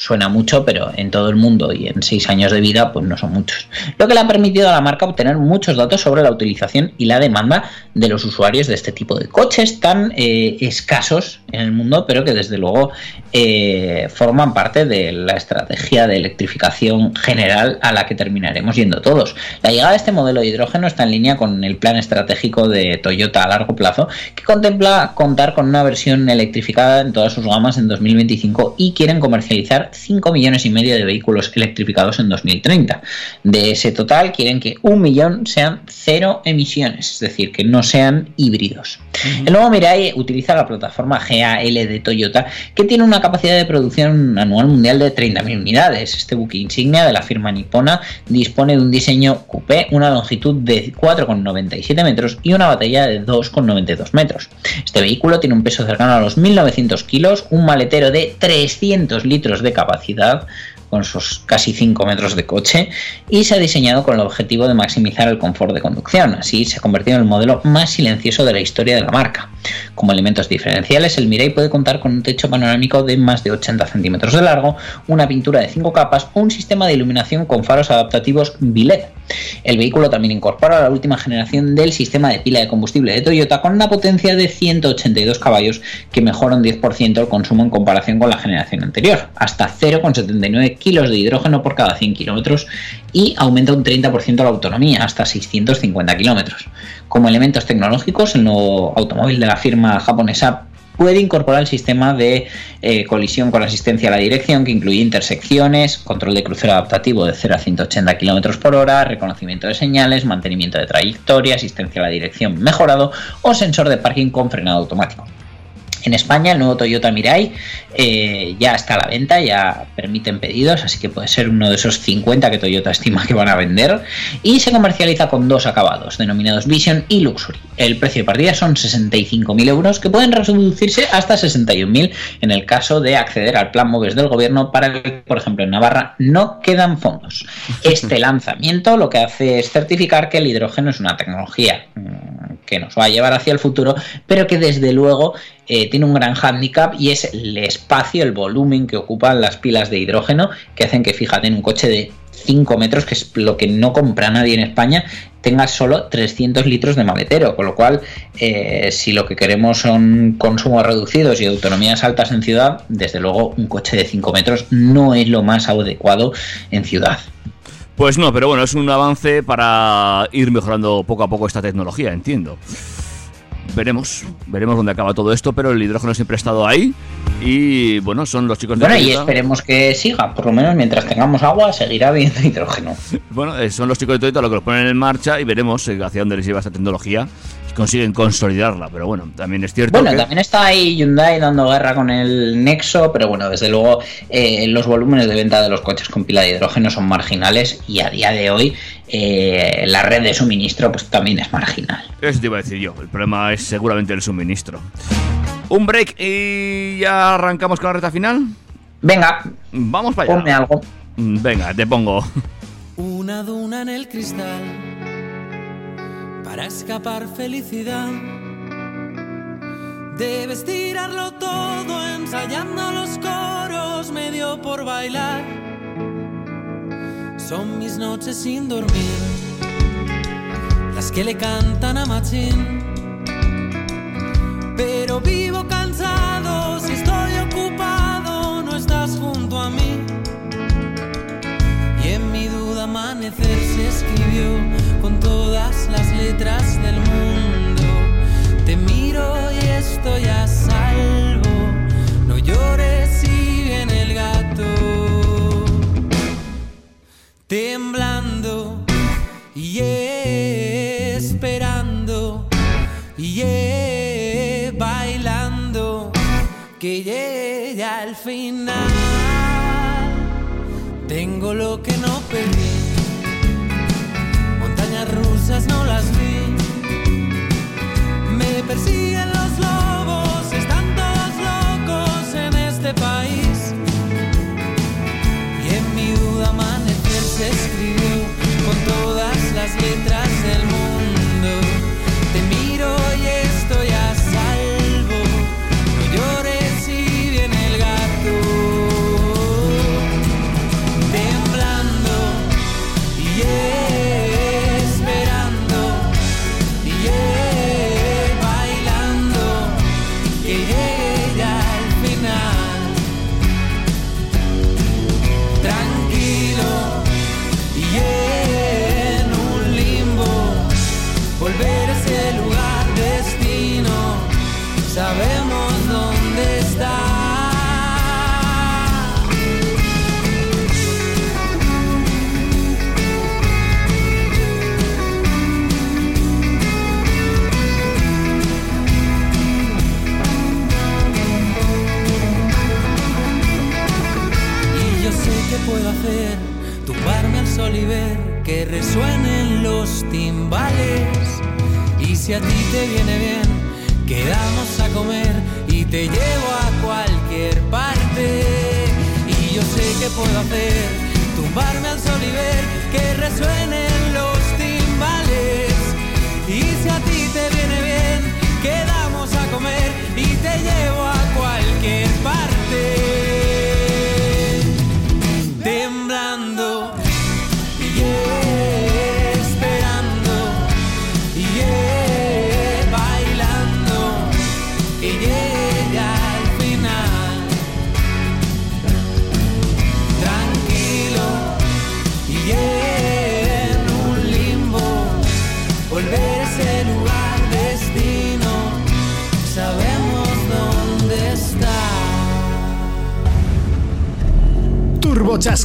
suena mucho, pero en todo el mundo y en seis años de vida, pues no son muchos. Lo que le ha permitido a la marca obtener muchos datos sobre la utilización y la demanda de los usuarios de este tipo de coches tan eh, escasos en el mundo, pero que desde luego eh, forman parte de la estrategia de electrificación general a la que terminaremos yendo todos. La llegada de este modelo de hidrógeno está en línea con el plan estratégico de Toyota a largo plazo, que contempla contar con una versión electrificada en todas sus gamas en 2025 y quieren comercializar 5 millones y medio de vehículos electrificados en 2030. De ese total quieren que un millón sean cero emisiones, es decir, que no sean híbridos. El nuevo Mirai utiliza la plataforma GAL de Toyota, que tiene una capacidad de producción anual mundial de 30.000 unidades. Este buque insignia de la firma nipona dispone de un diseño coupé, una longitud de 4,97 metros y una batería de 2,92 metros. Este vehículo tiene un peso cercano a los 1.900 kilos, un maletero de 300 litros de capacidad, con sus casi 5 metros de coche y se ha diseñado con el objetivo de maximizar el confort de conducción. Así se ha convertido en el modelo más silencioso de la historia de la marca. Como elementos diferenciales, el Mirai puede contar con un techo panorámico de más de 80 centímetros de largo, una pintura de 5 capas un sistema de iluminación con faros adaptativos BILED. El vehículo también incorpora la última generación del sistema de pila de combustible de Toyota con una potencia de 182 caballos que mejora un 10% el consumo en comparación con la generación anterior, hasta 0,79 kilos de hidrógeno por cada 100 kilómetros y aumenta un 30% la autonomía, hasta 650 kilómetros. Como elementos tecnológicos, el nuevo automóvil de la firma japonesa puede incorporar el sistema de eh, colisión con asistencia a la dirección que incluye intersecciones, control de crucero adaptativo de 0 a 180 km por hora, reconocimiento de señales, mantenimiento de trayectoria, asistencia a la dirección mejorado o sensor de parking con frenado automático. En España el nuevo Toyota Mirai eh, ya está a la venta, ya permiten pedidos, así que puede ser uno de esos 50 que Toyota estima que van a vender y se comercializa con dos acabados, denominados Vision y Luxury. El precio de partida son 65.000 euros que pueden reducirse hasta 61.000 en el caso de acceder al plan MOVES del gobierno para el que, por ejemplo, en Navarra no quedan fondos. Este lanzamiento lo que hace es certificar que el hidrógeno es una tecnología mm, que nos va a llevar hacia el futuro, pero que desde luego eh, tiene un gran hándicap y es el espacio, el volumen que ocupan las pilas de hidrógeno, que hacen que, fíjate, en un coche de 5 metros, que es lo que no compra nadie en España, tenga solo 300 litros de maletero, con lo cual, eh, si lo que queremos son consumos reducidos y autonomías altas en ciudad, desde luego un coche de 5 metros no es lo más adecuado en ciudad. Pues no, pero bueno, es un avance para ir mejorando poco a poco esta tecnología, entiendo. Veremos, veremos dónde acaba todo esto, pero el hidrógeno siempre ha estado ahí y bueno, son los chicos de Bueno, y esperemos que siga, por lo menos mientras tengamos agua seguirá habiendo hidrógeno. Bueno, eh, son los chicos de Toyota los que los ponen en marcha y veremos eh, hacia dónde les lleva esta tecnología consiguen consolidarla, pero bueno, también es cierto Bueno, que también está ahí Hyundai dando guerra con el Nexo, pero bueno, desde luego eh, los volúmenes de venta de los coches con pila de hidrógeno son marginales y a día de hoy eh, la red de suministro pues también es marginal. eso te iba a decir yo, el problema es seguramente el suministro. Un break y ya arrancamos con la reta final. Venga, Vamos para allá. ponme algo. Mm, Venga, te pongo. Una duna en el cristal para escapar felicidad. Debes tirarlo todo ensayando los coros, medio por bailar. Son mis noches sin dormir, las que le cantan a Machín. Pero vivo cansado, si estoy ocupado, no estás junto a mí. Y en mi duda amanecer se escribió todas las letras del mundo. Te miro y estoy a salvo. No llores si viene el gato. Temblando y esperando y bailando que llegue al final. Tengo lo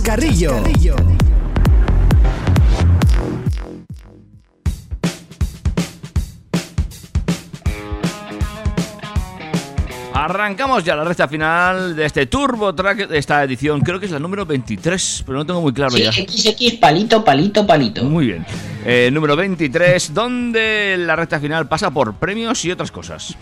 Chascarrillo. Arrancamos ya la recta final de este Turbo Track de esta edición. Creo que es la número 23, pero no tengo muy claro Sí, ya. XX, palito, palito, palito. Muy bien. Eh, número 23, donde la recta final pasa por premios y otras cosas.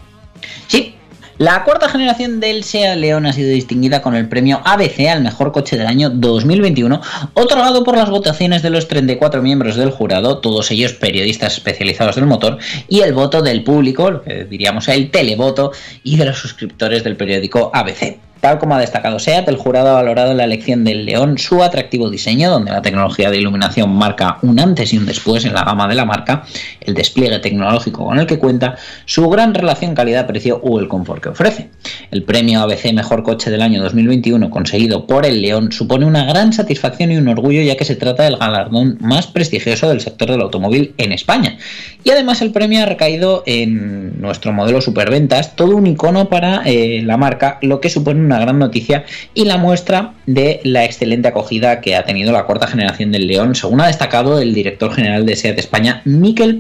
Sí, la cuarta generación del SEAT León ha sido distinguida con el premio ABC al mejor coche del año 2021, otorgado por las votaciones de los 34 miembros del jurado, todos ellos periodistas especializados del motor, y el voto del público, lo que diríamos el televoto, y de los suscriptores del periódico ABC. Tal como ha destacado SEAT, el jurado ha valorado en la elección del León su atractivo diseño, donde la tecnología de iluminación marca un antes y un después en la gama de la marca, el despliegue tecnológico con el que cuenta, su gran relación calidad-precio o el confort que ofrece. El premio ABC Mejor Coche del año 2021 conseguido por el León supone una gran satisfacción y un orgullo ya que se trata del galardón más prestigioso del sector del automóvil en España. Y además el premio ha recaído en nuestro modelo Superventas, todo un icono para eh, la marca, lo que supone una gran noticia y la muestra de la excelente acogida que ha tenido la cuarta generación del León, según ha destacado el director general de SEAT España, Miquel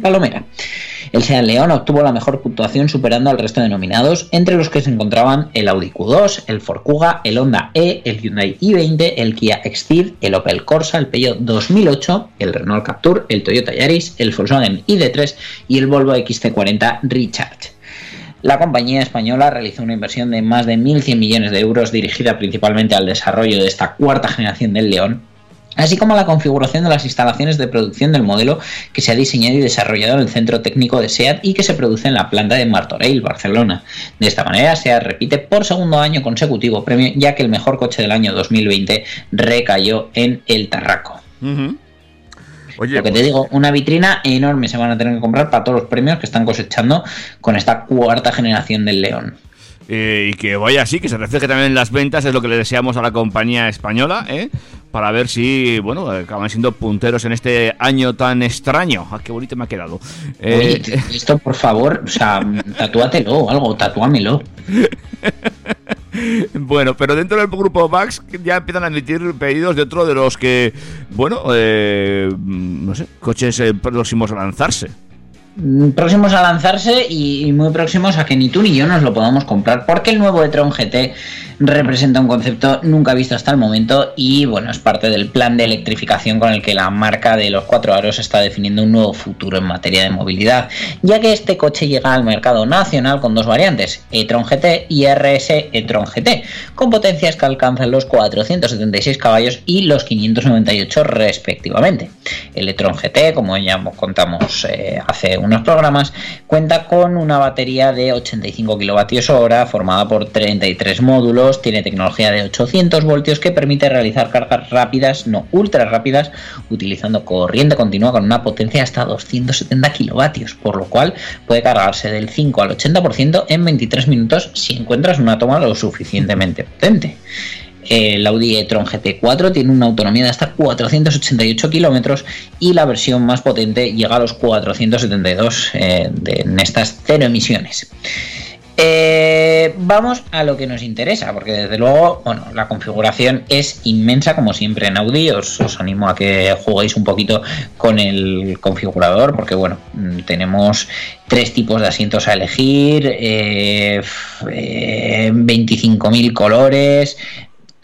El Seat León obtuvo la mejor puntuación superando al resto de nominados, entre los que se encontraban el Audi Q2, el Ford Kuga, el Honda E, el Hyundai i20, el Kia Xceed, el Opel Corsa, el Peugeot 2008, el Renault Captur, el Toyota Yaris, el Volkswagen ID3 y el Volvo XC40 Recharge. La compañía española realizó una inversión de más de 1.100 millones de euros dirigida principalmente al desarrollo de esta cuarta generación del León así como la configuración de las instalaciones de producción del modelo que se ha diseñado y desarrollado en el centro técnico de SEAT y que se produce en la planta de Martorell, Barcelona. De esta manera, SEAT repite por segundo año consecutivo premio, ya que el mejor coche del año 2020 recayó en el Tarraco. Oye, Lo que te pues, digo, una vitrina enorme se van a tener que comprar para todos los premios que están cosechando con esta cuarta generación del León. eh, y que vaya así, que se refleje también en las ventas, es lo que le deseamos a la compañía española, ¿eh? Para ver si, bueno, acaban siendo punteros en este año tan extraño. Ah, qué bonito me ha quedado. Oye, Eh, esto por favor, o sea, tatúatelo o algo, tatúamelo. Bueno, pero dentro del grupo Vax ya empiezan a emitir pedidos de otro de los que, bueno, eh, no sé, coches eh, próximos a lanzarse. Mm, Próximos a lanzarse y, muy próximos a que ni tú ni yo nos lo podamos comprar, porque el nuevo e-tron GT representa un concepto nunca visto hasta el momento y bueno, es parte del plan de electrificación con el que la marca de los cuatro aros está definiendo un nuevo futuro en materia de movilidad, ya que este coche llega al mercado nacional con dos variantes, e-tron GT y RS e-tron GT, con potencias que alcanzan los 476 caballos y los 598 respectivamente. El e-tron GT, como ya contamos eh, hace unos programas, cuenta con una batería de 85 kWh formada por 33 módulos, tiene tecnología de 800 voltios que permite realizar cargas rápidas, no ultra rápidas, utilizando corriente continua con una potencia hasta 270 kilovatios, por lo cual puede cargarse del 5 al 80% en 23 minutos si encuentras una toma lo suficientemente potente. El Audi e-tron GT4 tiene una autonomía de hasta 488 kilómetros y la versión más potente llega a los 472 eh, de- en estas cero emisiones. Eh, vamos a lo que nos interesa, porque desde luego, bueno, la configuración es inmensa como siempre en Audi. Os, os animo a que juguéis un poquito con el configurador, porque bueno, mm, tenemos tres tipos de asientos a elegir, eh, eh, 25.000 colores,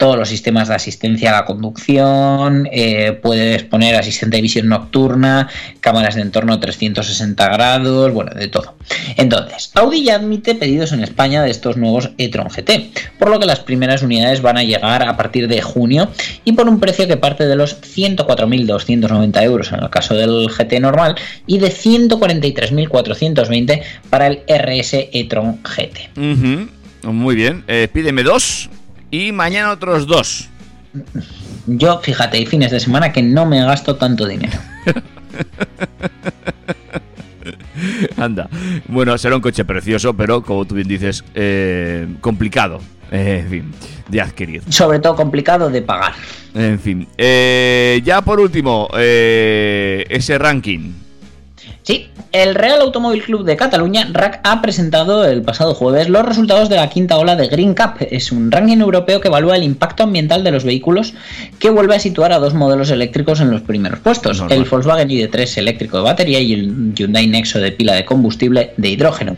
todos los sistemas de asistencia a la conducción, eh, puedes poner asistente de visión nocturna, cámaras de entorno 360 grados, bueno, de todo. Entonces, Audi ya admite pedidos en España de estos nuevos e-tron GT, por lo que las primeras unidades van a llegar a partir de junio y por un precio que parte de los 104.290 euros en el caso del GT normal y de 143.420 para el RS e-tron GT. Ujú, Muy bien, eh, pídeme dos y mañana otros dos. Yo, fíjate, hay fines de semana que no me gasto tanto dinero. Anda. Bueno, será un coche precioso, pero como tú bien dices, eh, complicado. Eh, en fin, de adquirir. Sobre todo complicado de pagar. En fin. Eh, ya por último, ese ranking. Sí, el Real Automóvil Club de Cataluña, RAC, ha presentado el pasado jueves los resultados de la quinta ola de Green Cup. Es un ranking europeo que evalúa el impacto ambiental de los vehículos que vuelve a situar a dos modelos eléctricos en los primeros puestos. Normal. El Volkswagen ID3 eléctrico de batería y el Hyundai Nexo de pila de combustible de hidrógeno.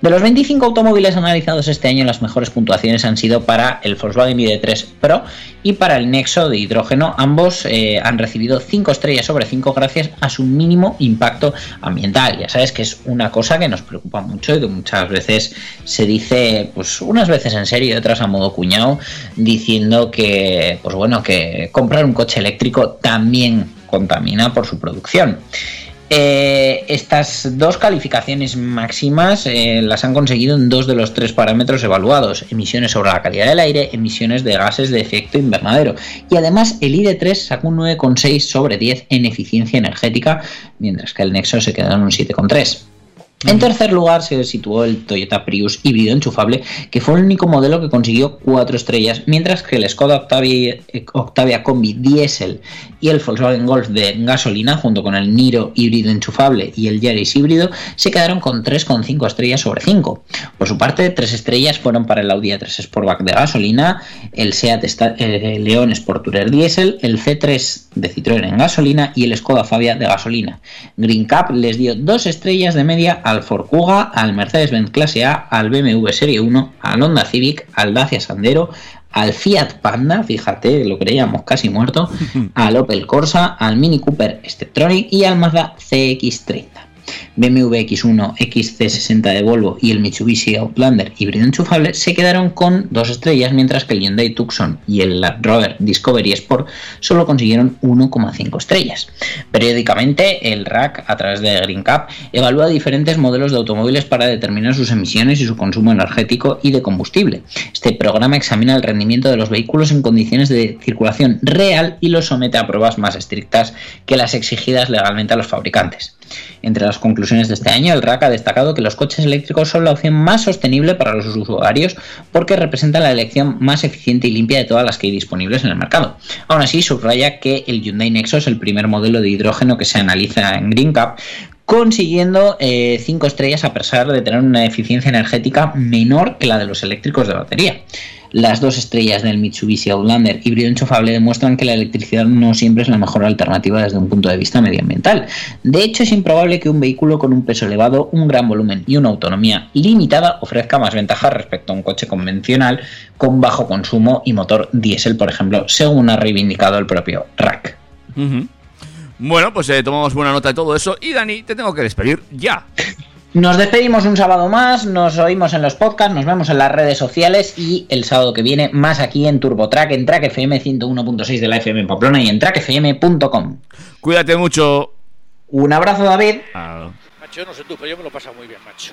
De los 25 automóviles analizados este año, las mejores puntuaciones han sido para el Volkswagen ID3 Pro y para el Nexo de hidrógeno. Ambos eh, han recibido 5 estrellas sobre 5 gracias a su mínimo impacto ambiental. Ya sabes que es una cosa que nos preocupa mucho y que muchas veces se dice, pues unas veces en serio y otras a modo cuñado, diciendo que, pues bueno, que comprar un coche eléctrico también contamina por su producción. Eh, estas dos calificaciones máximas eh, las han conseguido en dos de los tres parámetros evaluados, emisiones sobre la calidad del aire, emisiones de gases de efecto invernadero. Y además el ID3 sacó un 9,6 sobre 10 en eficiencia energética, mientras que el Nexo se quedó en un 7,3. En tercer lugar se situó el Toyota Prius híbrido enchufable, que fue el único modelo que consiguió 4 estrellas, mientras que el Skoda Octavia, Octavia Combi Diesel y el Volkswagen Golf de gasolina, junto con el Niro híbrido enchufable y el Yaris híbrido, se quedaron con 3,5 estrellas sobre 5. Por su parte, 3 estrellas fueron para el Audi A3 Sportback de gasolina, el Seat Sta- eh, León Sport Tourer Diesel, el C3 de Citroën en gasolina y el Skoda Fabia de gasolina. Green Cup les dio 2 estrellas de media al Ford Kuga, al Mercedes-Benz Clase A, al BMW Serie 1, al Honda Civic, al Dacia Sandero, al Fiat Panda, fíjate, lo creíamos casi muerto, al Opel Corsa, al Mini Cooper Steptronic y al Mazda CX30. BMW X1, XC60 de Volvo y el Mitsubishi Outlander híbrido enchufable se quedaron con dos estrellas, mientras que el Hyundai Tucson y el Land Rover Discovery Sport solo consiguieron 1,5 estrellas. Periódicamente, el RAC, a través de Green Cap, evalúa diferentes modelos de automóviles para determinar sus emisiones y su consumo energético y de combustible. Este programa examina el rendimiento de los vehículos en condiciones de circulación real y los somete a pruebas más estrictas que las exigidas legalmente a los fabricantes. Entre las conclusiones de este año, el RAC ha destacado que los coches eléctricos son la opción más sostenible para los usuarios porque representan la elección más eficiente y limpia de todas las que hay disponibles en el mercado. Aún así, subraya que el Hyundai Nexo es el primer modelo de hidrógeno que se analiza en GreenCap consiguiendo 5 eh, estrellas a pesar de tener una eficiencia energética menor que la de los eléctricos de batería. Las dos estrellas del Mitsubishi Outlander híbrido enchufable demuestran que la electricidad no siempre es la mejor alternativa desde un punto de vista medioambiental. De hecho, es improbable que un vehículo con un peso elevado, un gran volumen y una autonomía limitada ofrezca más ventajas respecto a un coche convencional con bajo consumo y motor diésel, por ejemplo, según ha reivindicado el propio RAC. Bueno, pues eh, tomamos buena nota de todo eso. Y Dani, te tengo que despedir ya. Nos despedimos un sábado más, nos oímos en los podcasts, nos vemos en las redes sociales y el sábado que viene más aquí en TurboTrack, en Track FM 101.6 de la FM en Pamplona y en trackfm.com. Cuídate mucho. Un abrazo, David. Macho, no sé tú, pero yo me lo paso muy bien, macho.